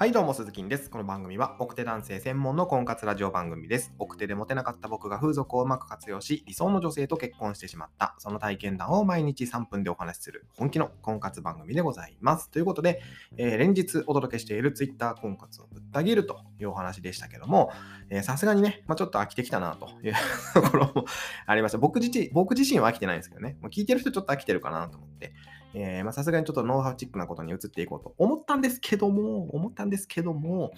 はいどうも鈴木です。この番組は奥手男性専門の婚活ラジオ番組です。奥手でモテなかった僕が風俗をうまく活用し、理想の女性と結婚してしまった、その体験談を毎日3分でお話しする本気の婚活番組でございます。ということで、えー、連日お届けしている Twitter 婚活をぶった切るというお話でしたけども、さすがにね、まあ、ちょっと飽きてきたなというところもありました。僕自身僕自身は飽きてないんですけどね、もう聞いてる人ちょっと飽きてるかなと思って、さすがにちょっとノウハウチックなことに移っていこうと思ったんですけども、思ったんですけども、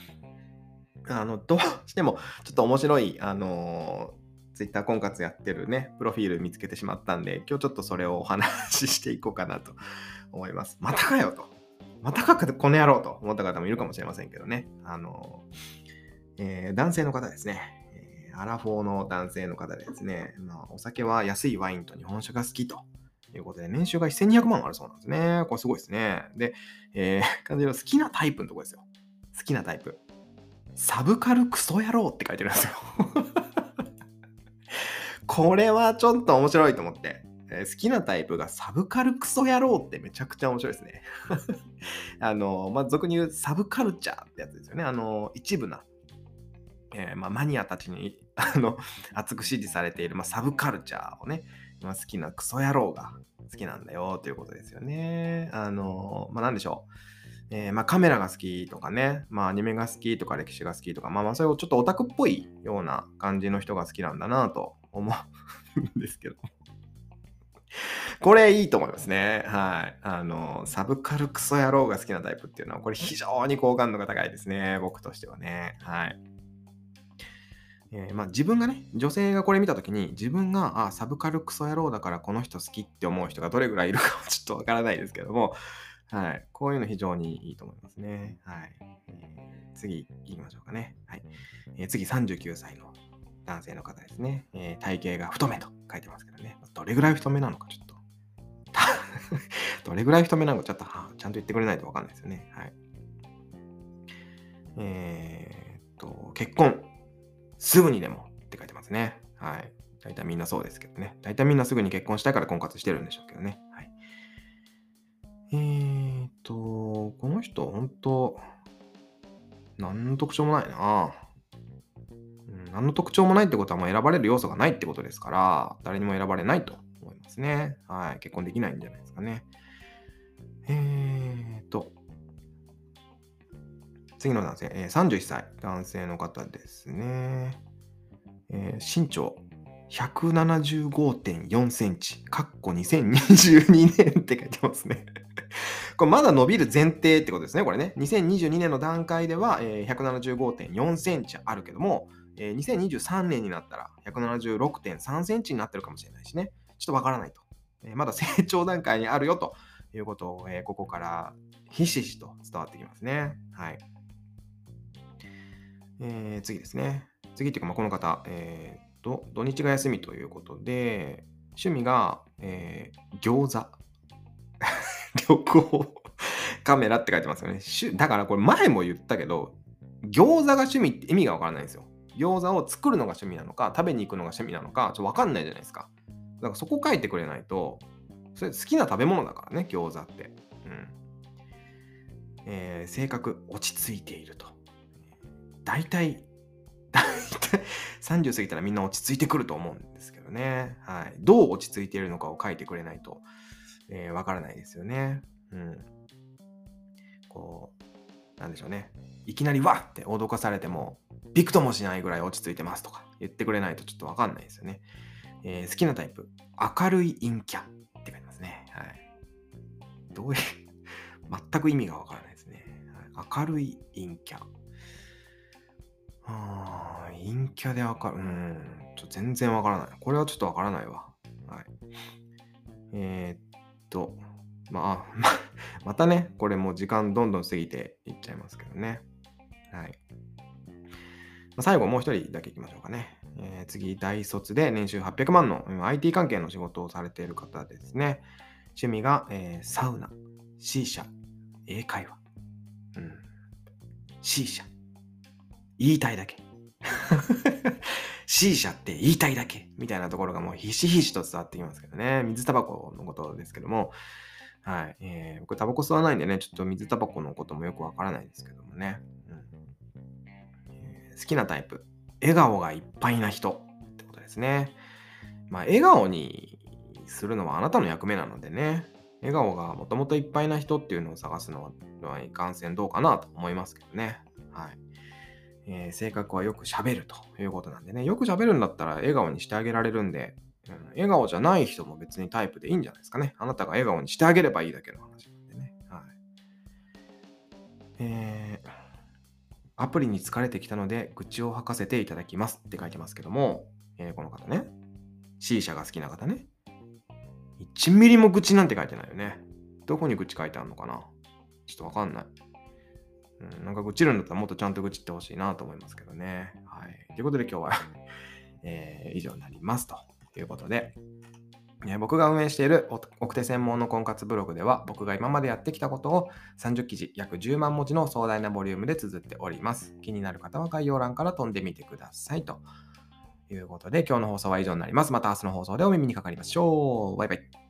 あの、どうしてもちょっと面白い、あのー、ツイッター婚活やってるね、プロフィール見つけてしまったんで、今日ちょっとそれをお話ししていこうかなと思います。またかよと。またかこの野郎と思った方もいるかもしれませんけどね。あのー、えー、男性の方ですね。アラフォーの男性の方ですね、まあ、お酒は安いワインと日本酒が好きということで、年収が1200万あるそうなんですね。これすごいですね。で、えー、感じの好きなタイプのとこですよ。好きなタイプ。サブカルクソ野郎って書いてるんですよ。これはちょっと面白いと思って。えー、好きなタイプがサブカルクソ野郎ってめちゃくちゃ面白いですね。あの、まあ、俗に言うサブカルチャーってやつですよね。あの、一部な、えー、まあ、マニアたちにあの熱く支持されている、まあ、サブカルチャーをね、まあ、好きなクソ野郎が好きなんだよということですよね。あの、まあ、なんでしょう。えー、まあ、カメラが好きとかね、まあ、アニメが好きとか歴史が好きとか、まあまあ、そういうちょっとオタクっぽいような感じの人が好きなんだなと思うんですけど。これいいと思いますね。はい。あの、サブカルクソ野郎が好きなタイプっていうのは、これ非常に好感度が高いですね。僕としてはね。はい。えー、まあ、自分がね、女性がこれ見たときに、自分が、あ、サブカルクソ野郎だからこの人好きって思う人がどれぐらいいるかは ちょっとわからないですけども、はい。こういうの非常にいいと思いますね。はい。えー、次行きましょうかね。はい。えー、次、39歳の男性の方ですね。えー、体型が太めと書いてますけどね。どれぐらい太めなのかちょっと。どれぐらい太めなのかちょっとはちゃんと言ってくれないとわかんないですよね。はい。えー、っと、結婚。すぐにでもって書いてますね。はい。大体みんなそうですけどね。大体みんなすぐに結婚したいから婚活してるんでしょうけどね。はい。えーっと、この人、ほんと、何の特徴もないな、うん。何の特徴もないってことはもう選ばれる要素がないってことですから、誰にも選ばれないと思いますね。はい。結婚できないんじゃないですかね。えー次の男性、えー、31歳、男性の方ですね。えー、身長175.4センチ、かっこ2022年って書いてますね これまだ伸びる前提ってことですね、これね。2022年の段階では、えー、175.4センチあるけども、えー、2023年になったら176.3センチになってるかもしれないしね。ちょっとわからないと。まだ成長段階にあるよということを、ここからひしひしと伝わってきますね。はい。えー、次ですね。次っていうか、まあ、この方、えー、と、土日が休みということで、趣味が、えー、餃子。旅行。カメラって書いてますよね。だからこれ前も言ったけど、餃子が趣味って意味がわからないんですよ。餃子を作るのが趣味なのか、食べに行くのが趣味なのか、ちょっとわかんないじゃないですか。だからそこ書いてくれないと、それ好きな食べ物だからね、餃子って。うん。えー、性格、落ち着いていると。大体、大体 30過ぎたらみんな落ち着いてくると思うんですけどね。はい。どう落ち着いているのかを書いてくれないと、えー、わからないですよね。うん。こう、なんでしょうね。いきなりわって脅かされても、びくともしないぐらい落ち着いてますとか言ってくれないとちょっとわかんないですよね。えー、好きなタイプ、明るい陰キャって書いてますね。はい。どういう全く意味がわからないですね。はい、明るい陰キャ。ああ、陰キャでわかる。うん。ちょ全然わからない。これはちょっとわからないわ。はい。えー、っと、まあ、またね、これもう時間どんどん過ぎていっちゃいますけどね。はい。ま最後もう一人だけいきましょうかね。えー、次、大卒で年収800万の IT 関係の仕事をされている方ですね。趣味が、えー、サウナ、C 社、英会話。うん。C 社。言いたいだけ。C 社って言いたいだけみたいなところがもうひしひしと伝わってきますけどね。水タバコのことですけども、はい。えー、僕、タバコ吸わないんでね、ちょっと水タバコのこともよくわからないですけどもね。うんえー、好きなタイプ。笑顔がいっぱいな人ってことですね。まあ、笑顔にするのはあなたの役目なのでね。笑顔がもともといっぱいな人っていうのを探すのはいかんせんどうかなと思いますけどね。はい。えー、性格はよく喋るということなんでね。よく喋るんだったら笑顔にしてあげられるんで、うん、笑顔じゃない人も別にタイプでいいんじゃないですかね。あなたが笑顔にしてあげればいいだけの話なんでね。はい。えー、アプリに疲れてきたので愚痴を吐かせていただきますって書いてますけども、えー、この方ね。C 社が好きな方ね。1ミリも愚痴なんて書いてないよね。どこに愚痴書いてあるのかなちょっとわかんない。うん、なんか愚痴るんだったらもっとちゃんと愚痴ってほしいなと思いますけどね。はい。ということで今日は えー、以上になりますということで、えー、僕が運営している奥手専門の婚活ブログでは僕が今までやってきたことを30記事約10万文字の壮大なボリュームで綴っております。気になる方は概要欄から飛んでみてくださいということで今日の放送は以上になります。また明日の放送でお耳にかかりましょう。バイバイ。